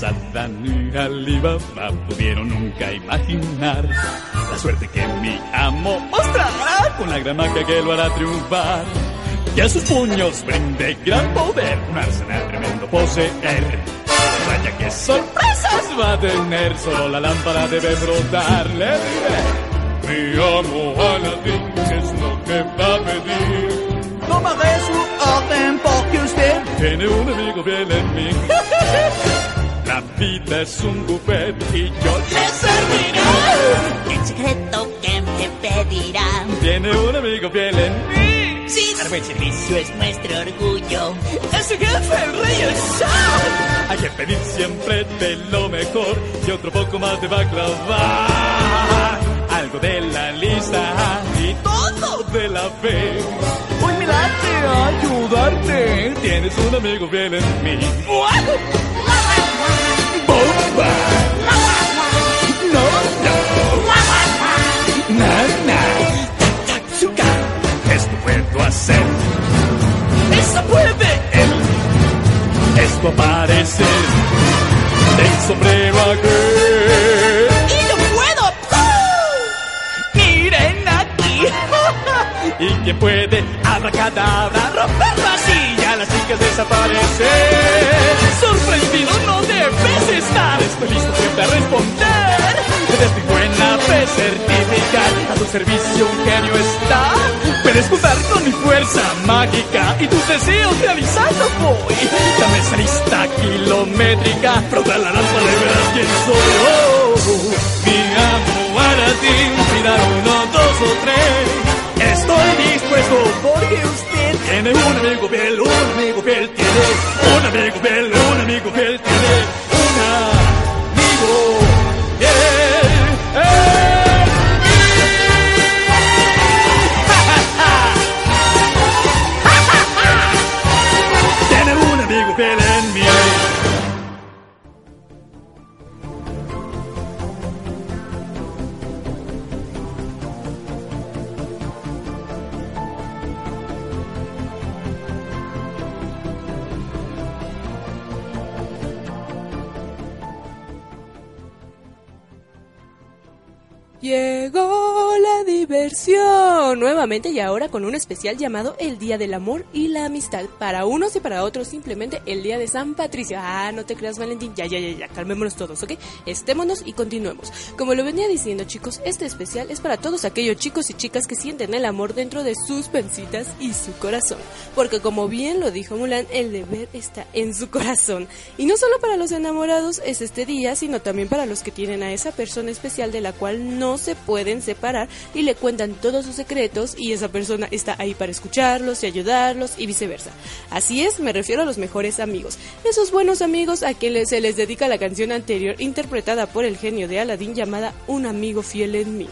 Mas Adán y Alibaba pudieron nunca imaginar la suerte que mi amo mostrará con la gran magia que lo hará triunfar. Y a sus puños brinde gran poder, un arsenal tremendo poseer. Vaya que sorpresas va a tener, solo la lámpara debe brotarle. Mi amo Aladdin, ¿qué es lo que va a pedir? Tomaré su orden porque usted Tiene un amigo fiel en mí. La vida es un buffet y yo le serviré. El secreto que me pedirá. Tiene un amigo fiel en mí. Sí, dar buen servicio es nuestro orgullo. ese jefe, el rey, el zar. Hay que pedir siempre de lo mejor y otro poco más de baklava. Algo de la lista y todo de la fe. Hoy me late ayudarte. Tienes un amigo fiel en mí. ¡Bomba! Aparece. El sombrero aquel. ¡Y yo puedo! ¡Miren aquí! ¿Y quién puede? Abracadabra, romper la silla, las chicas desaparecen. Estoy listo siempre a responder. Desde buena fe certificar. A tu servicio un genio está. Puedes contar con mi fuerza mágica y tus deseos realizando voy. Dame esa lista kilométrica. Frota la lámpara y verás quién soy. Oh, mi amo Aladdin, mirar uno, dos o tres. Estoy dispuesto porque usted tiene un amigo fiel, un amigo fiel tiene, un amigo fiel, un amigo fiel tiene, la nuevamente y ahora con un especial llamado el Día del Amor y la Amistad. Para unos y para otros simplemente el Día de San Patricio. Ah, no te creas Valentín, ya, ya, ya, ya, calmémonos todos, ¿ok? Estémonos y continuemos. Como lo venía diciendo chicos, este especial es para todos aquellos chicos y chicas que sienten el amor dentro de sus pensitas y su corazón. Porque como bien lo dijo Mulan, el deber está en su corazón. Y no solo para los enamorados es este día, sino también para los que tienen a esa persona especial de la cual no se pueden separar y le cuentan todos sus secretos y esa persona está ahí para escucharlos y ayudarlos y viceversa. Así es, me refiero a los mejores amigos. Esos buenos amigos a quienes se les dedica la canción anterior interpretada por el genio de Aladdin llamada Un amigo fiel en mí.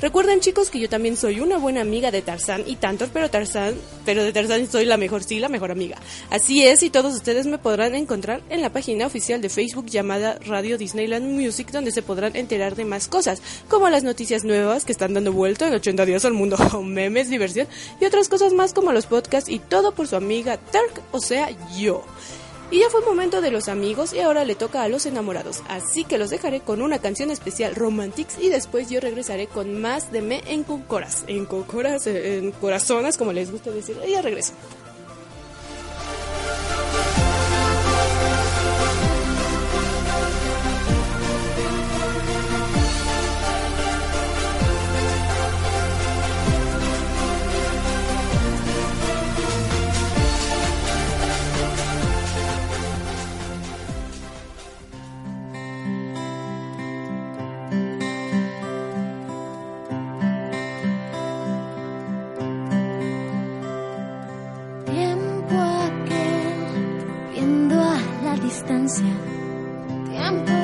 Recuerden chicos que yo también soy una buena amiga de Tarzán y tanto, pero Tarzán, pero de Tarzán soy la mejor, sí, la mejor amiga. Así es, y todos ustedes me podrán encontrar en la página oficial de Facebook llamada Radio Disneyland Music donde se podrán enterar de más cosas, como las noticias nuevas que están dando vuelta en 80 días al mundo, memes, diversión y otras cosas más como los podcasts y todo por su amiga Turk, o sea, yo. Y ya fue momento de los amigos y ahora le toca a los enamorados. Así que los dejaré con una canción especial Romantics y después yo regresaré con más de Me en Concoras. En Concoras, en corazonas, como les gusta decir. Y ya regreso. distancia. Tiempo.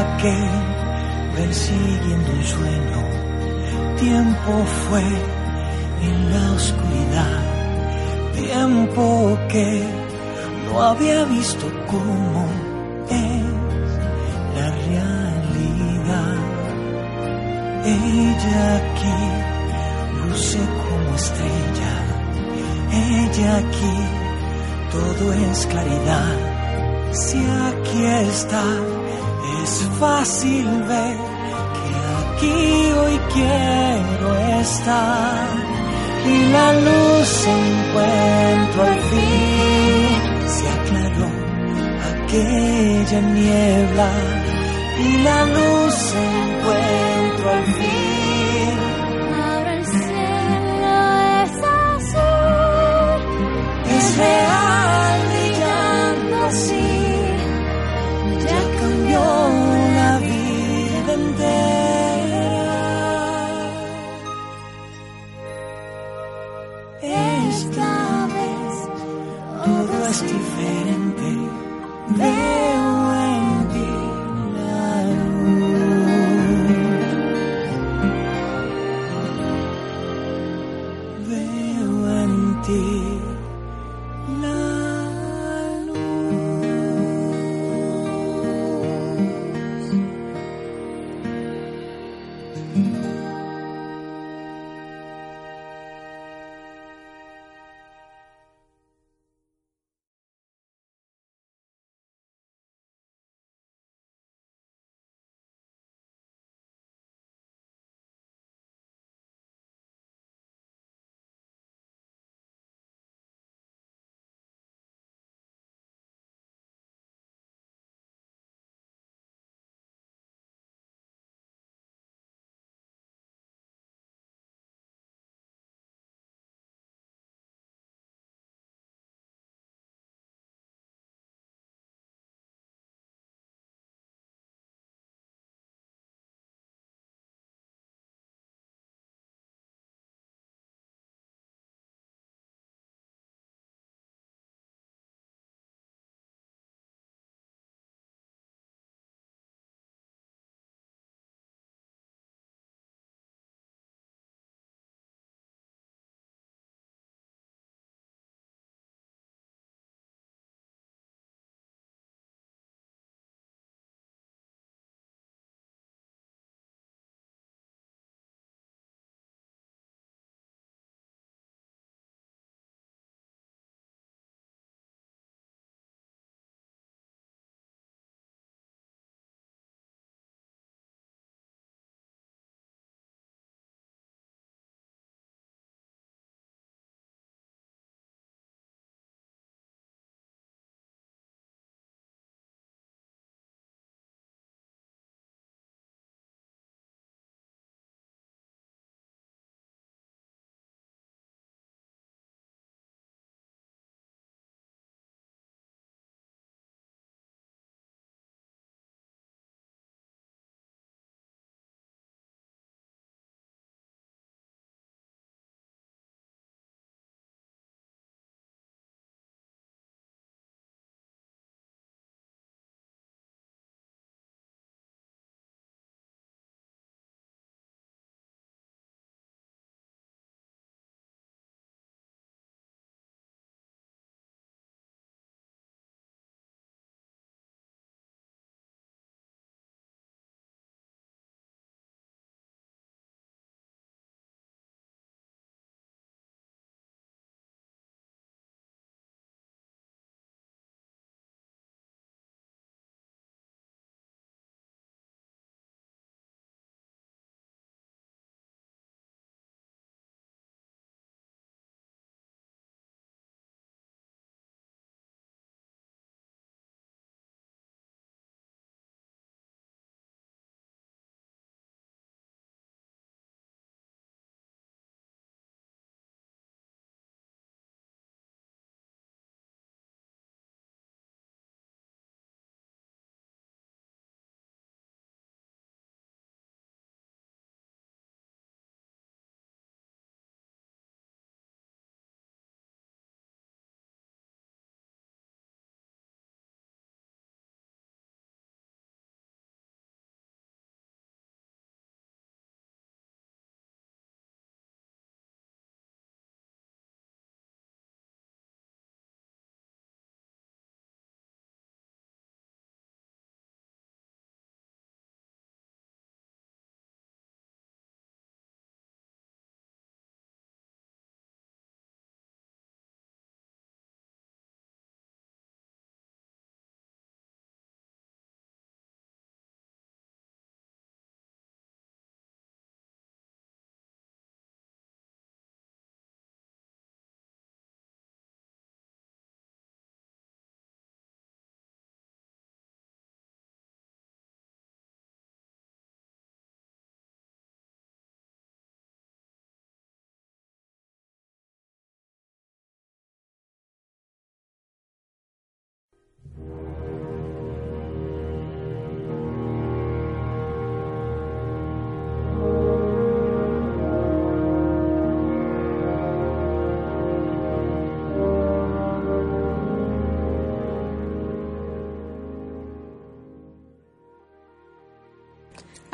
Aquel persiguiendo un sueño, tiempo fue en la oscuridad, tiempo que no había visto cómo es la realidad. Ella aquí luce como estrella, ella aquí todo es claridad. Si aquí está, es fácil ver que aquí hoy quiero estar. Y la luz encuentro al fin, se aclaró aquella niebla. Y la luz encuentro Veo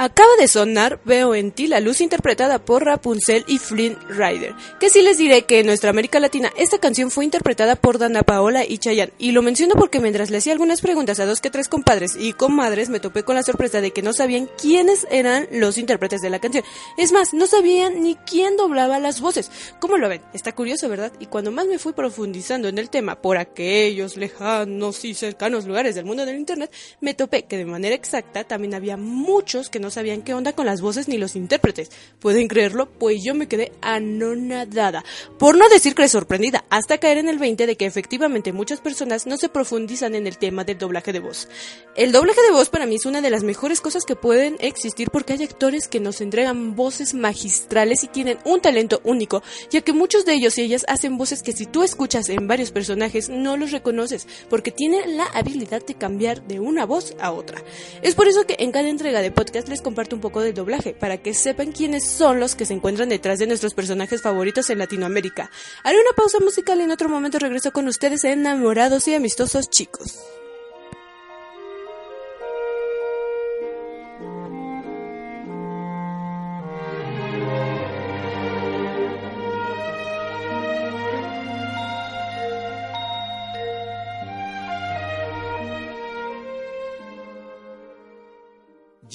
Acaba de sonar Veo en ti la luz interpretada por Rapunzel y Flynn Rider. Que sí les diré que en nuestra América Latina esta canción fue interpretada por Dana Paola y Chayanne. Y lo menciono porque mientras le hacía algunas preguntas a dos que tres compadres y comadres me topé con la sorpresa de que no sabían quiénes eran los intérpretes de la canción. Es más, no sabían ni quién doblaba las voces. ¿Cómo lo ven? Está curioso, ¿verdad? Y cuando más me fui profundizando en el tema por aquellos lejanos y cercanos lugares del mundo del Internet, me topé que de manera exacta también había muchos que no sabían qué onda con las voces ni los intérpretes. ¿Pueden creerlo? Pues yo me quedé anonadada. Por no decir que sorprendida, hasta caer en el 20 de que efectivamente muchas personas no se profundizan en el tema del doblaje de voz. El doblaje de voz para mí es una de las mejores cosas que pueden existir porque hay actores que nos entregan voces magistrales y tienen un talento único, ya que muchos de ellos y ellas hacen voces que si tú escuchas en varios personajes no los reconoces, porque tienen la habilidad de cambiar de una voz a otra. Es por eso que en cada entrega de podcast comparto un poco del doblaje, para que sepan quiénes son los que se encuentran detrás de nuestros personajes favoritos en Latinoamérica. Haré una pausa musical y en otro momento regreso con ustedes enamorados y amistosos chicos.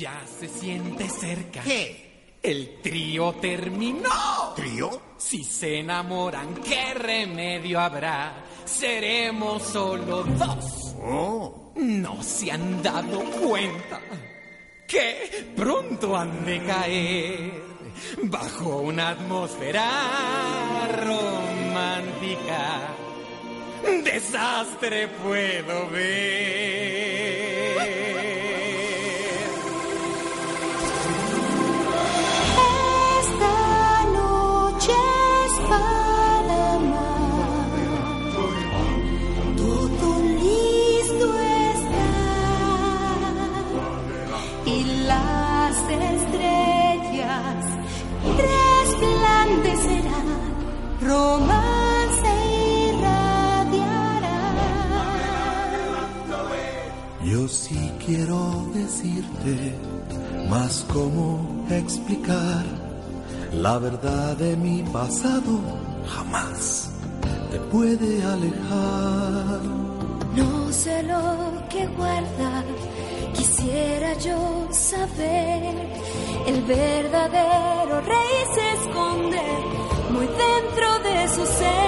Ya se siente cerca. ¿Qué? El trío terminó. ¿Trío? Si se enamoran, ¿qué remedio habrá? Seremos solo dos. Oh. No se han dado cuenta que pronto han de caer bajo una atmósfera romántica. Desastre puedo ver. Sí quiero decirte más cómo explicar la verdad de mi pasado jamás te puede alejar. No sé lo que guarda, quisiera yo saber. El verdadero rey se esconde muy dentro de su ser.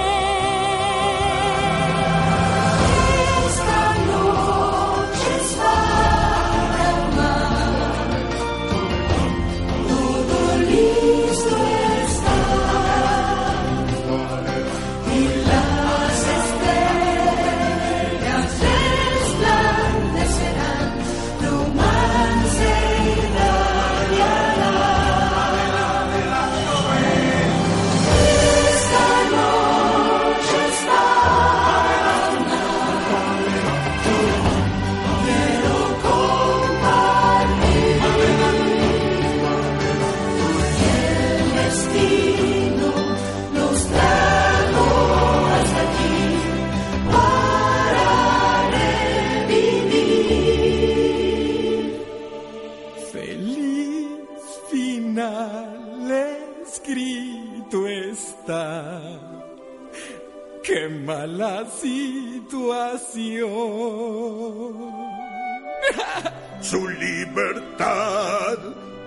Situación. Su libertad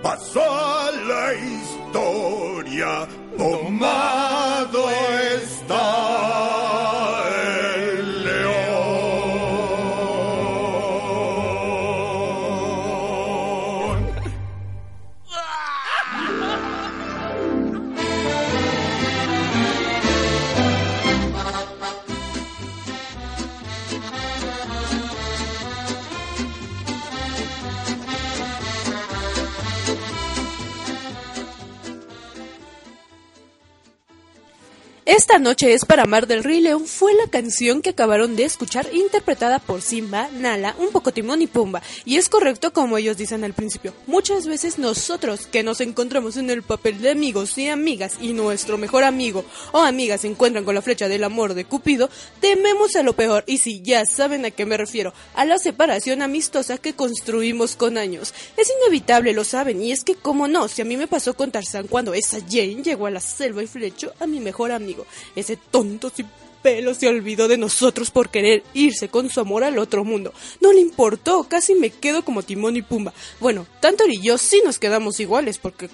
pasó a la historia. Tomado Esta noche es para amar del Rey León fue la canción que acabaron de escuchar interpretada por Simba, Nala, un poco Timón y Pumba. Y es correcto como ellos dicen al principio. Muchas veces nosotros que nos encontramos en el papel de amigos y amigas y nuestro mejor amigo o amiga se encuentran con la flecha del amor de Cupido, tememos a lo peor. Y si ya saben a qué me refiero, a la separación amistosa que construimos con años. Es inevitable, lo saben, y es que como no, si a mí me pasó con Tarzán cuando esa Jane llegó a la selva y flechó a mi mejor amigo, ese tonto sin pelo se olvidó de nosotros por querer irse con su amor al otro mundo. No le importó, casi me quedo como Timón y Pumba. Bueno, Tantor y yo sí nos quedamos iguales porque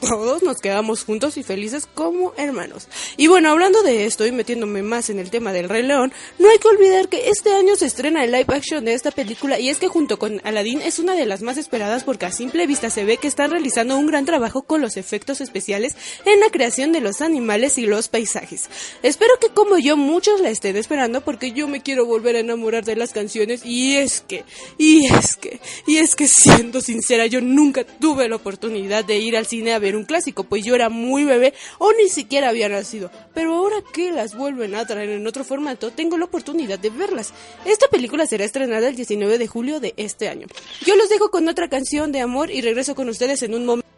todos nos quedamos juntos y felices como hermanos. Y bueno, hablando de esto y metiéndome más en el tema del Rey León, no hay que olvidar que este año se estrena el live action de esta película y es que junto con Aladdin es una de las más esperadas porque a simple vista se ve que están realizando un gran trabajo con los efectos especiales en la creación de los animales y los paisajes. Espero que como yo muchos la estén esperando porque yo me quiero volver a enamorar de las canciones y es que, y es que, y es que siendo sincera yo nunca tuve la oportunidad de ir al cine a ver un clásico, pues yo era muy bebé o ni siquiera había nacido. Pero ahora que las vuelven a traer en otro formato, tengo la oportunidad de verlas. Esta película será estrenada el 19 de julio de este año. Yo los dejo con otra canción de amor y regreso con ustedes en un momento.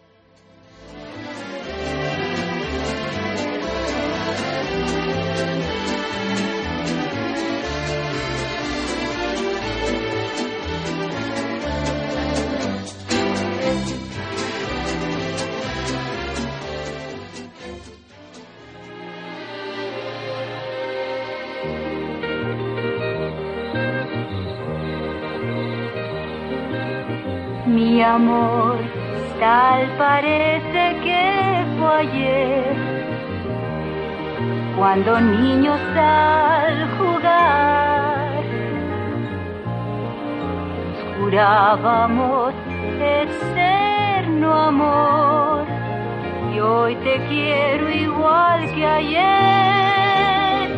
Niños al jugar. Jurábamos eterno amor, y hoy te quiero igual que ayer.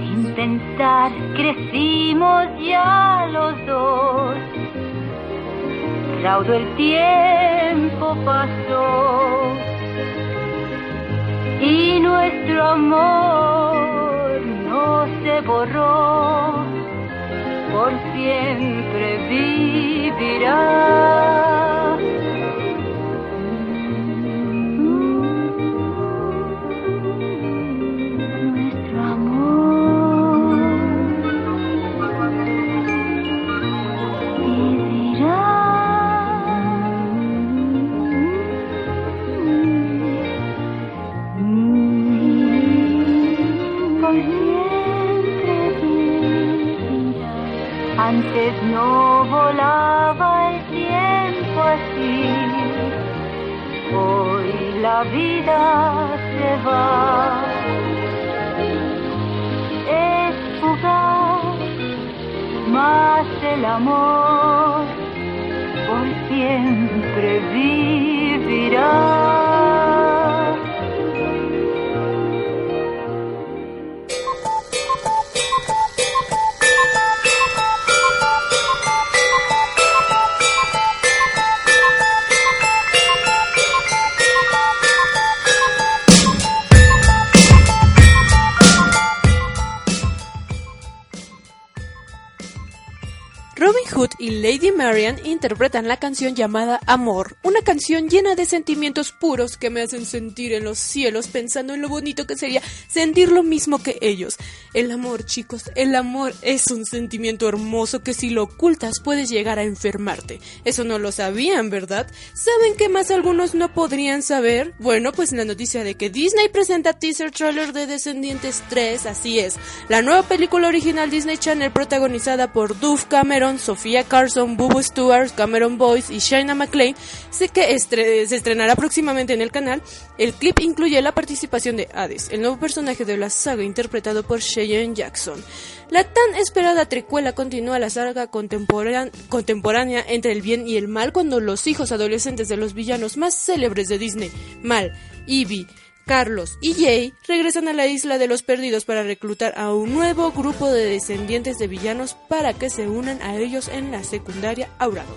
Sin pensar crecimos ya los dos. Raudo el tiempo pasó y nuestro amor no se borró, por siempre vivirá. Interpretan la canción llamada Amor, una canción llena de sentimientos puros que me hacen sentir en los cielos pensando en lo bonito que sería sentir lo mismo que ellos. El amor, chicos, el amor es un sentimiento hermoso que si lo ocultas puedes llegar a enfermarte. Eso no lo sabían, ¿verdad? ¿Saben qué más algunos no podrían saber? Bueno, pues la noticia de que Disney presenta teaser trailer de Descendientes 3, así es. La nueva película original Disney Channel protagonizada por Duff Cameron, Sofía Carson, Bubu Stewart, Cameron Boyce y Shaina McLean, sé que se estrenará próximamente en el canal. El clip incluye la participación de Hades, el nuevo personaje de la saga interpretado por Cheyenne Jackson. La tan esperada tricuela continúa la saga contemporánea, contemporánea entre el bien y el mal cuando los hijos adolescentes de los villanos más célebres de Disney, Mal, Evie, Carlos y Jay regresan a la isla de los perdidos para reclutar a un nuevo grupo de descendientes de villanos para que se unan a ellos en la secundaria Auradon.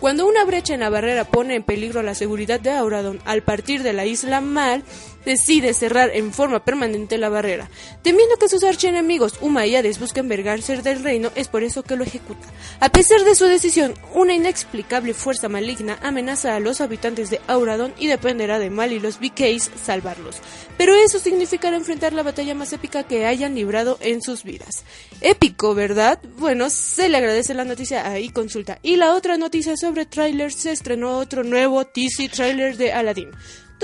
Cuando una brecha en la barrera pone en peligro la seguridad de Auradon al partir de la isla Mal, decide cerrar en forma permanente la barrera. Temiendo que sus archienemigos Uma y Hades busquen vergarse del reino, es por eso que lo ejecuta. A pesar de su decisión, una inexplicable fuerza maligna amenaza a los habitantes de Auradon y dependerá de Mal y los BKs salvarlos. Pero eso significará enfrentar la batalla más épica que hayan librado en sus vidas. Épico, ¿verdad? Bueno, se le agradece la noticia ahí consulta. Y la otra noticia sobre trailers se estrenó otro nuevo TC trailer de Aladdin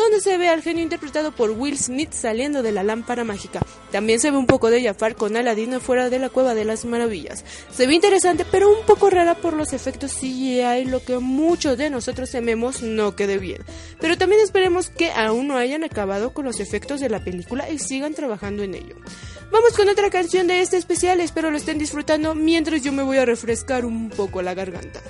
donde se ve al genio interpretado por Will Smith saliendo de la lámpara mágica. También se ve un poco de Jafar con Aladdin fuera de la cueva de las maravillas. Se ve interesante, pero un poco rara por los efectos CGI, lo que muchos de nosotros tememos no quede bien. Pero también esperemos que aún no hayan acabado con los efectos de la película y sigan trabajando en ello. Vamos con otra canción de este especial, espero lo estén disfrutando mientras yo me voy a refrescar un poco la garganta.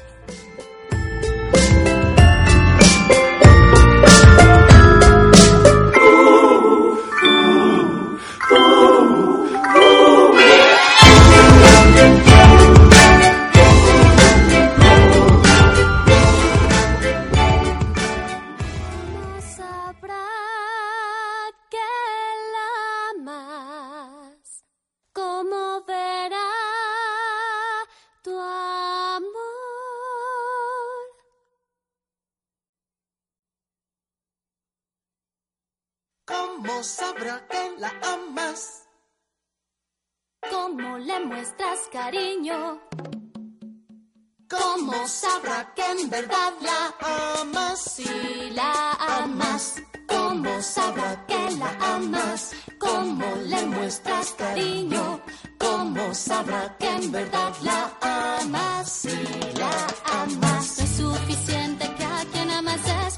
Le muestras cariño? ¿Cómo sabrá que en verdad la amas? Si la amas, ¿cómo sabrá que la amas? ¿Cómo le muestras cariño? ¿Cómo sabrá que en verdad la amas? Si la amas, no es suficiente que a quien amas es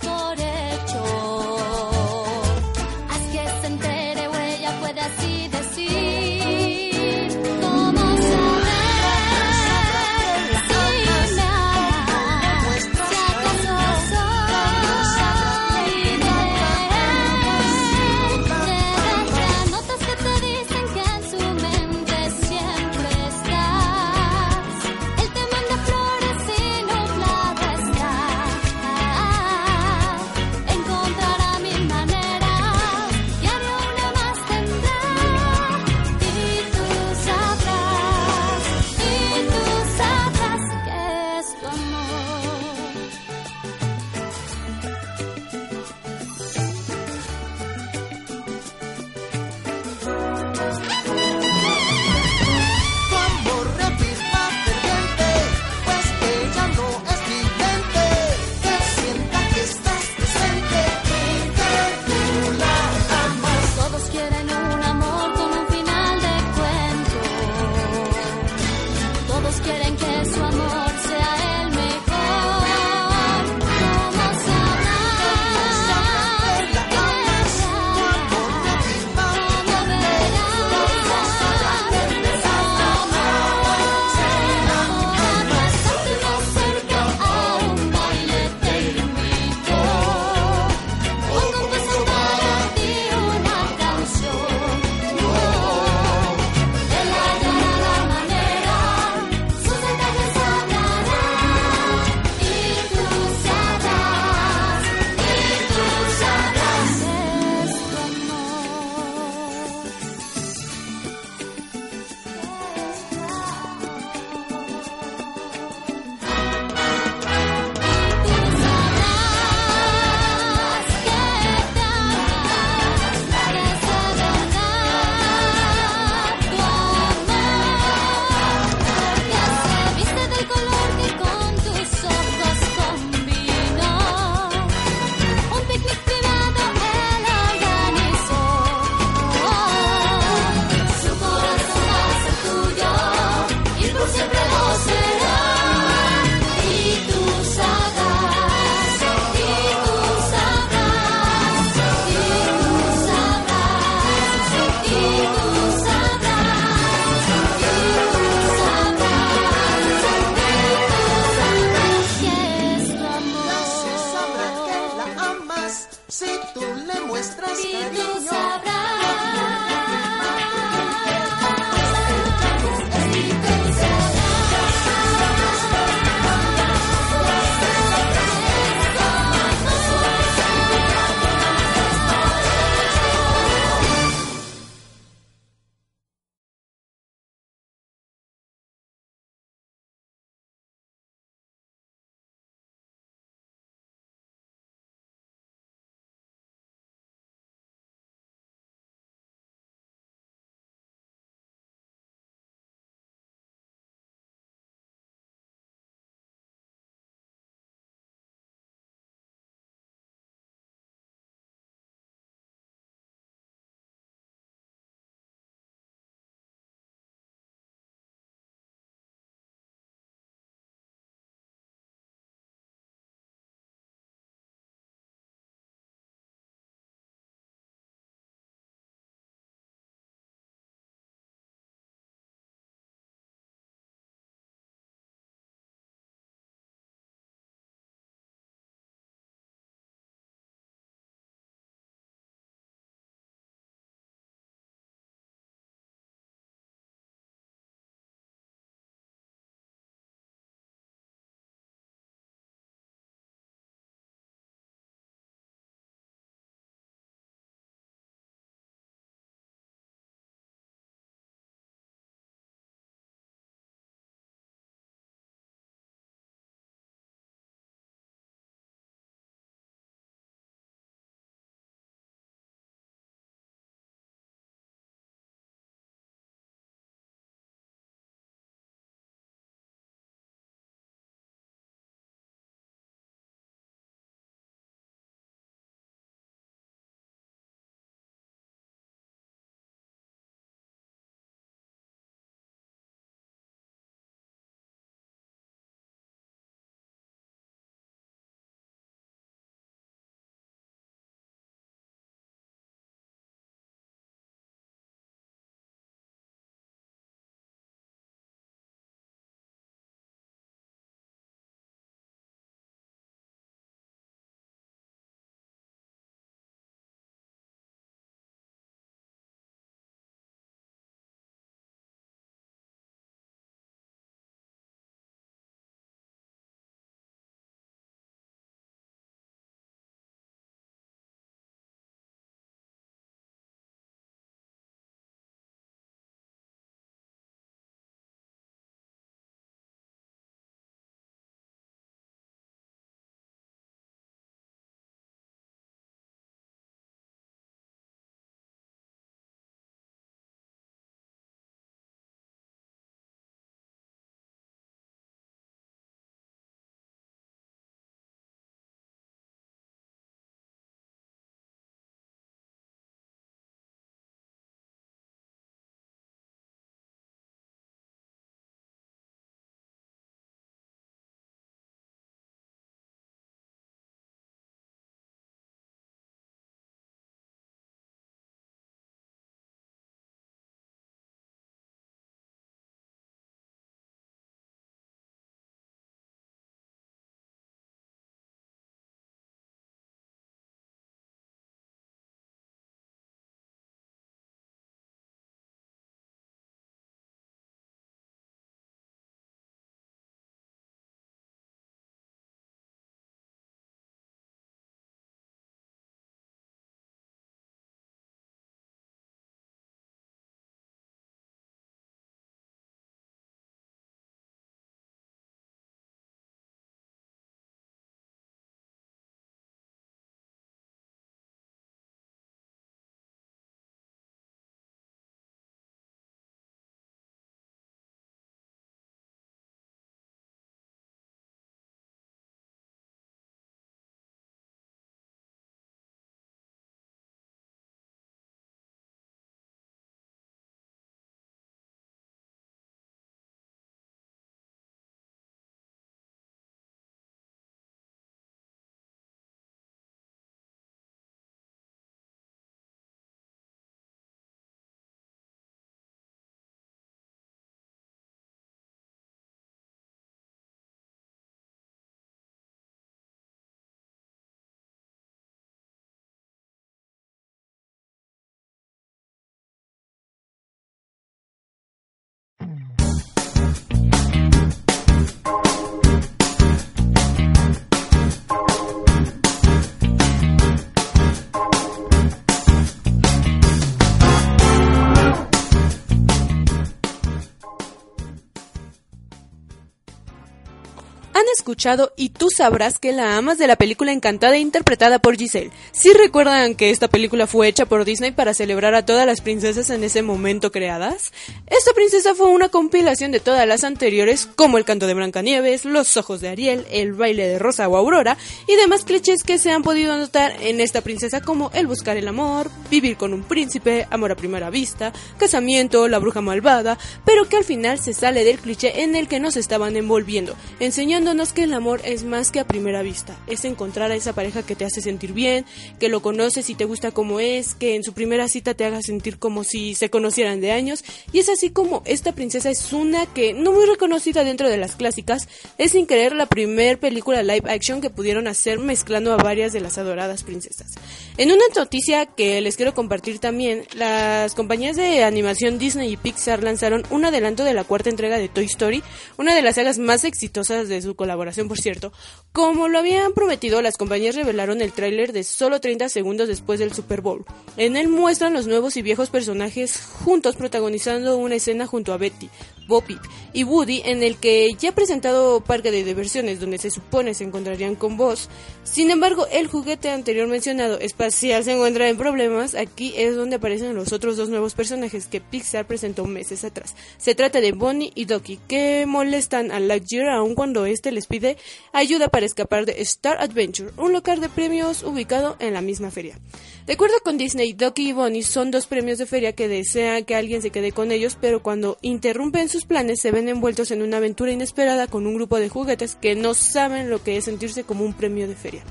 escuchado y tú sabrás que la amas de la película Encantada interpretada por Giselle. Si recuerdan que esta película fue hecha por Disney para celebrar a todas las princesas en ese momento creadas? Esta princesa fue una compilación de todas las anteriores, como el canto de Blancanieves, los ojos de Ariel, el baile de Rosa o Aurora y demás clichés que se han podido notar en esta princesa como el buscar el amor, vivir con un príncipe, amor a primera vista, casamiento, la bruja malvada, pero que al final se sale del cliché en el que nos estaban envolviendo, enseñándonos que el amor es más que a primera vista, es encontrar a esa pareja que te hace sentir bien, que lo conoces y te gusta como es, que en su primera cita te haga sentir como si se conocieran de años, y es así como esta princesa es una que, no muy reconocida dentro de las clásicas, es sin querer la primer película live action que pudieron hacer mezclando a varias de las adoradas princesas. En una noticia que les quiero compartir también, las compañías de animación Disney y Pixar lanzaron un adelanto de la cuarta entrega de Toy Story, una de las sagas más exitosas de su colaboración, por cierto. Como lo habían prometido, las compañías revelaron el tráiler de solo 30 segundos después del Super Bowl. En él muestran los nuevos y viejos personajes juntos protagonizando una escena junto a Betty, Boppy y Woody en el que ya ha presentado parque de diversiones donde se supone se encontrarían con Buzz. Sin embargo, el juguete anterior mencionado espacial se encuentra en problemas. Aquí es donde aparecen los otros dos nuevos personajes que Pixar presentó meses atrás. Se trata de Bonnie y Doki que molestan a Lightyear aun cuando este les pide ayuda para escapar de Star Adventure, un local de premios ubicado en la misma feria. De acuerdo con Disney, Doki y Bonnie son dos premios de feria que desean que alguien se quede con ellos, pero cuando interrumpen sus planes se ven envueltos en una aventura inesperada con un grupo de juguetes que no saben lo que es sentirse como un premio de feria.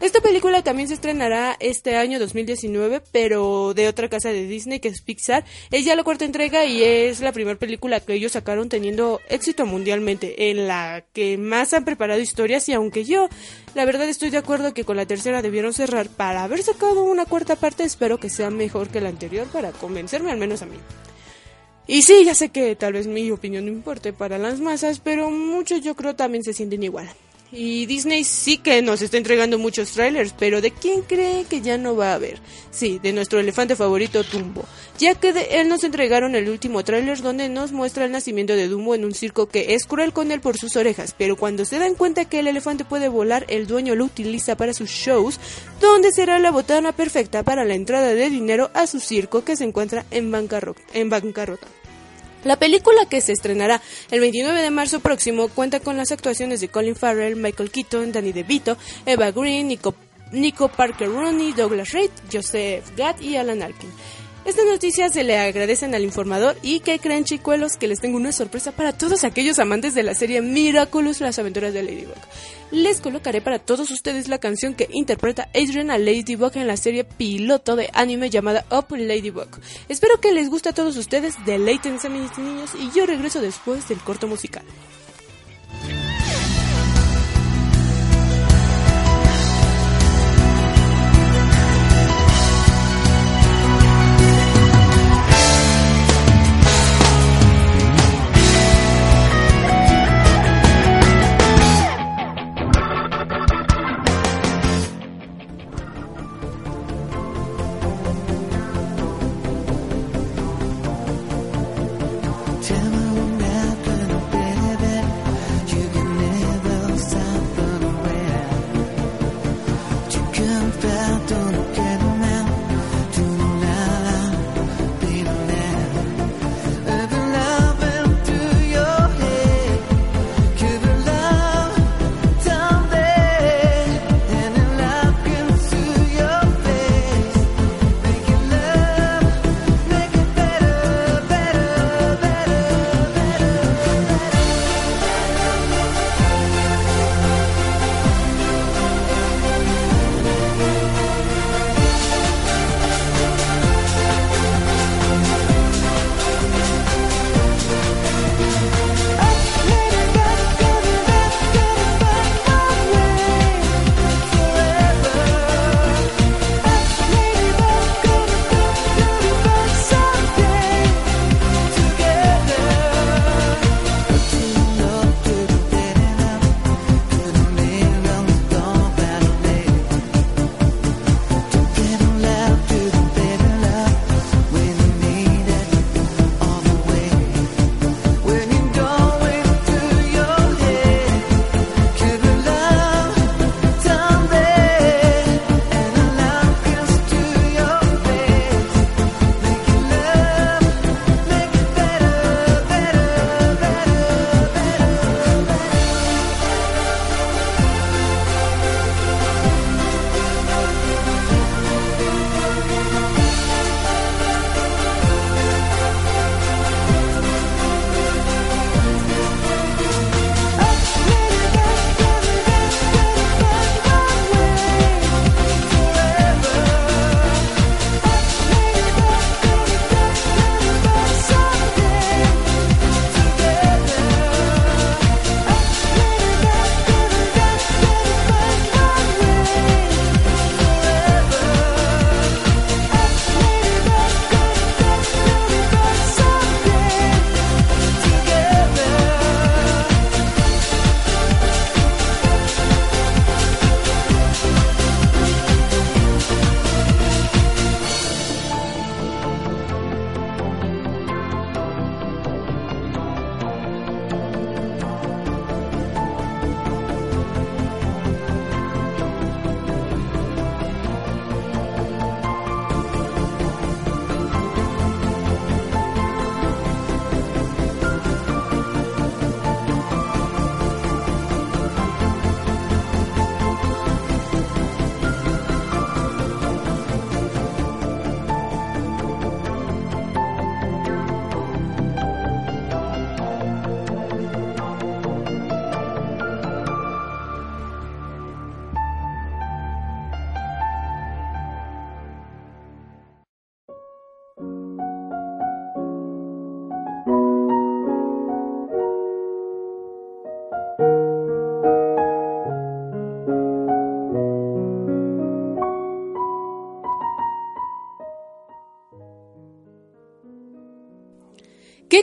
Esta película también se estrenará este año 2019, pero de otra casa de Disney que es Pixar. Es ya la cuarta entrega y es la primera película que ellos sacaron teniendo éxito mundialmente, en la que más han preparado historias y aunque yo la verdad estoy de acuerdo que con la tercera debieron cerrar para haber sacado una cuarta parte, espero que sea mejor que la anterior para convencerme al menos a mí. Y sí, ya sé que tal vez mi opinión no importe para las masas, pero muchos yo creo también se sienten igual. Y Disney sí que nos está entregando muchos trailers, pero ¿de quién cree que ya no va a haber? Sí, de nuestro elefante favorito Dumbo, ya que de él nos entregaron el último trailer donde nos muestra el nacimiento de Dumbo en un circo que es cruel con él por sus orejas, pero cuando se dan cuenta que el elefante puede volar, el dueño lo utiliza para sus shows, donde será la botana perfecta para la entrada de dinero a su circo que se encuentra en, en bancarrota. La película que se estrenará el 29 de marzo próximo cuenta con las actuaciones de Colin Farrell, Michael Keaton, Danny DeVito, Eva Green, Nico, Nico Parker Rooney, Douglas Reid, Joseph Gatt y Alan Arkin. Estas noticias se le agradecen al informador y que creen chicuelos que les tengo una sorpresa para todos aquellos amantes de la serie Miraculous, las aventuras de Ladybug. Les colocaré para todos ustedes la canción que interpreta Adrian a Ladybug en la serie piloto de anime llamada Up Ladybug. Espero que les guste a todos ustedes, deleítense mis niños y yo regreso después del corto musical.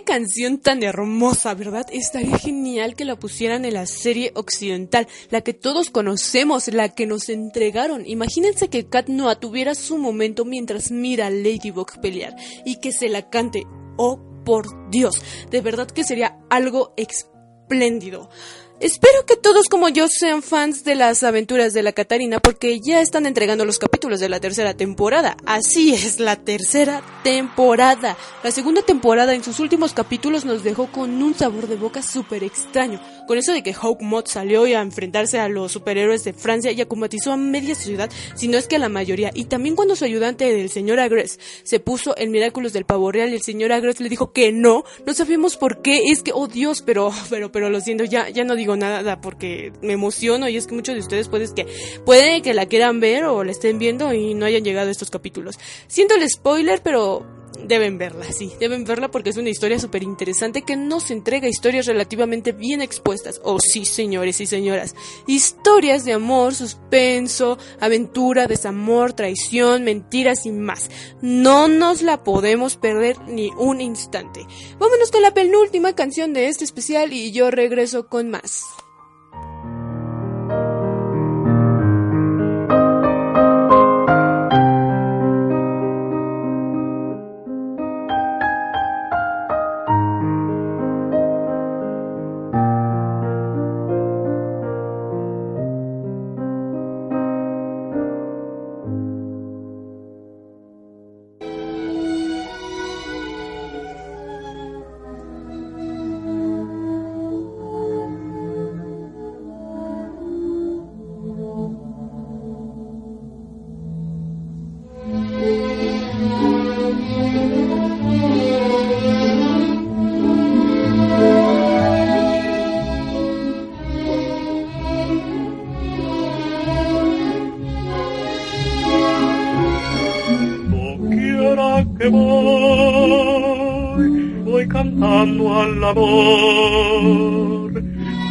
Canción tan hermosa, ¿verdad? Estaría genial que la pusieran en la serie occidental, la que todos conocemos, la que nos entregaron. Imagínense que Kat Noah tuviera su momento mientras mira a Ladybug pelear y que se la cante. Oh, por Dios, de verdad que sería algo espléndido. Espero que todos como yo sean fans de las aventuras de la Catarina porque ya están entregando los capítulos de la tercera temporada. Así es, la tercera temporada. La segunda temporada en sus últimos capítulos nos dejó con un sabor de boca súper extraño. Con eso de que Hawkmoth salió a enfrentarse a los superhéroes de Francia y acumatizó a media ciudad, si no es que a la mayoría. Y también cuando su ayudante, el señor Agres, se puso en Miraculous del Pavo Real y el señor Agres le dijo que no, no sabemos por qué, es que, oh Dios, pero, pero, pero lo siento, ya, ya no digo nada porque me emociono y es que muchos de ustedes pueden que, puede que la quieran ver o la estén viendo y no hayan llegado a estos capítulos. Siento el spoiler, pero deben verla, sí, deben verla porque es una historia súper interesante que nos entrega historias relativamente bien expuestas. Oh, sí, señores y señoras. Historias de amor, suspenso, aventura, desamor, traición, mentiras y más. No nos la podemos perder ni un instante. Vámonos con la penúltima canción de este especial y yo regreso con más. Voy cantando al amor,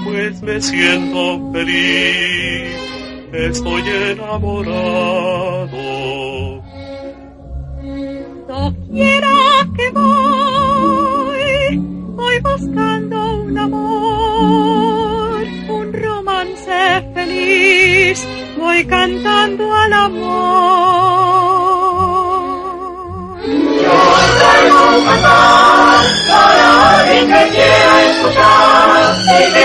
pues me siento feliz, estoy enamorado. Doquiera que voy, voy buscando un amor, un romance feliz, voy cantando al amor. Cantar para alguien que quiera escuchar y que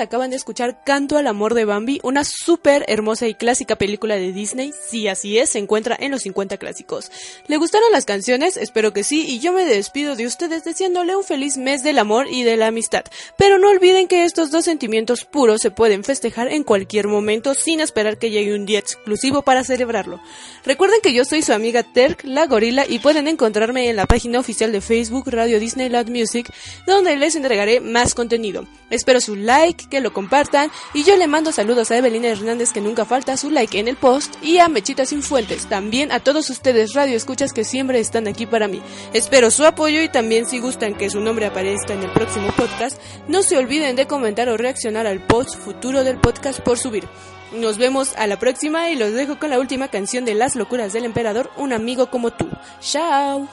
acaban de escuchar Canto al Amor de Bambi, una súper hermosa y clásica película de Disney. Sí, así es, se encuentra en los 50 clásicos. ¿Le gustaron las canciones? Espero que sí, y yo me despido de ustedes deseándole un feliz mes del amor y de la amistad. Pero no olviden que estos dos sentimientos puros se pueden festejar en cualquier momento sin esperar que llegue un día exclusivo para celebrarlo. Recuerden que yo soy su amiga Terk, la gorila, y pueden encontrarme en la página oficial de Facebook Radio Disneyland Music, donde les entregaré más contenido. Espero su like, que lo compartan y yo le mando saludos a Evelina Hernández que nunca falta su like en el post y a Mechita Sin Fuentes, también a todos ustedes radio escuchas que siempre están aquí para mí. Espero su apoyo y también si gustan que su nombre aparezca en el próximo podcast, no se olviden de comentar o reaccionar al post futuro del podcast por subir. Nos vemos a la próxima y los dejo con la última canción de Las locuras del emperador, Un amigo como tú. Chao.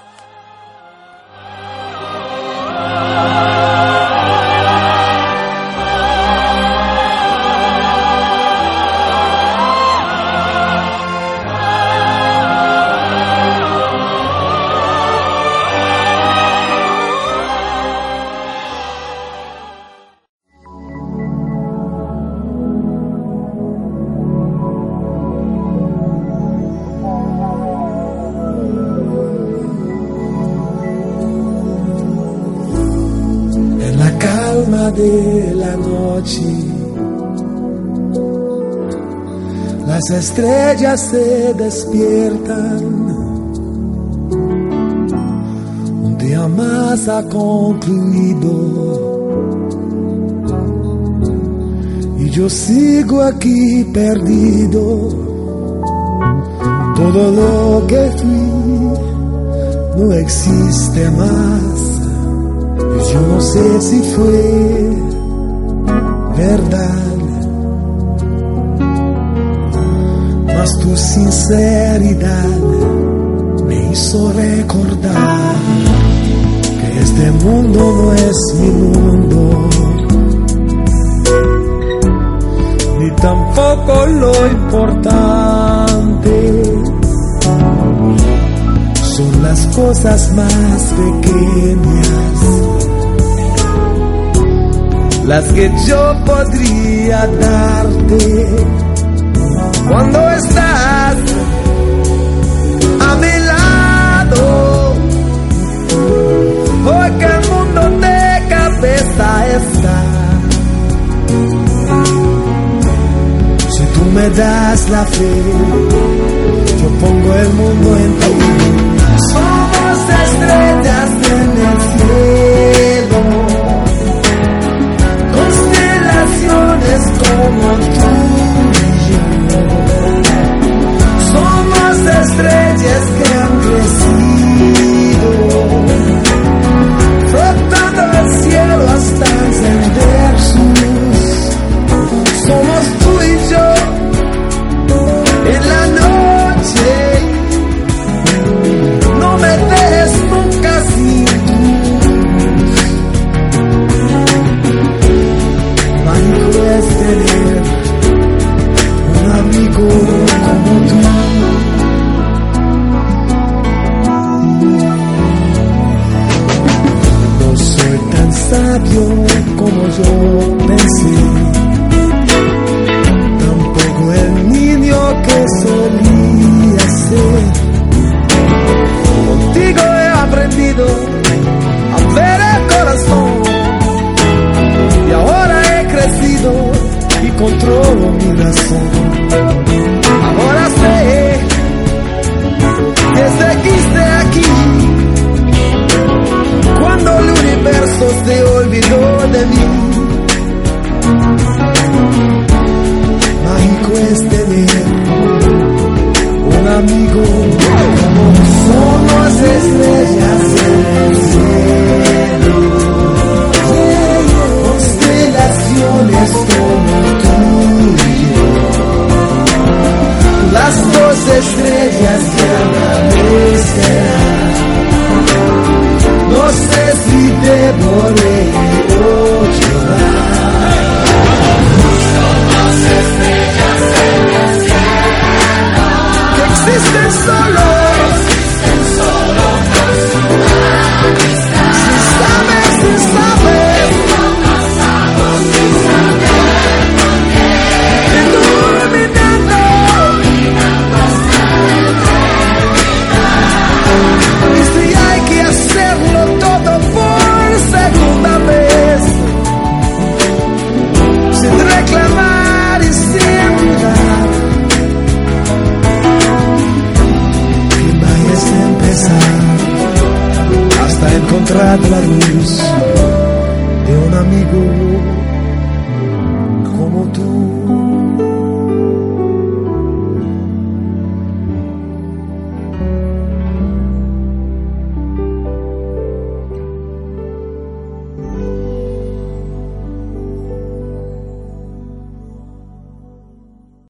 de la noche. Las estrellas se despiertan. Un día más ha concluido. Y yo sigo aquí perdido. Todo lo que fui no existe más. Yo no sé si fue verdad, mas tu sinceridad me hizo recordar que este mundo no es mi mundo. Ni tampoco lo importante son las cosas más pequeñas las que yo podría darte cuando estás a mi lado. Porque el mundo de cabeza está. Si tú me das la fe, yo pongo el mundo en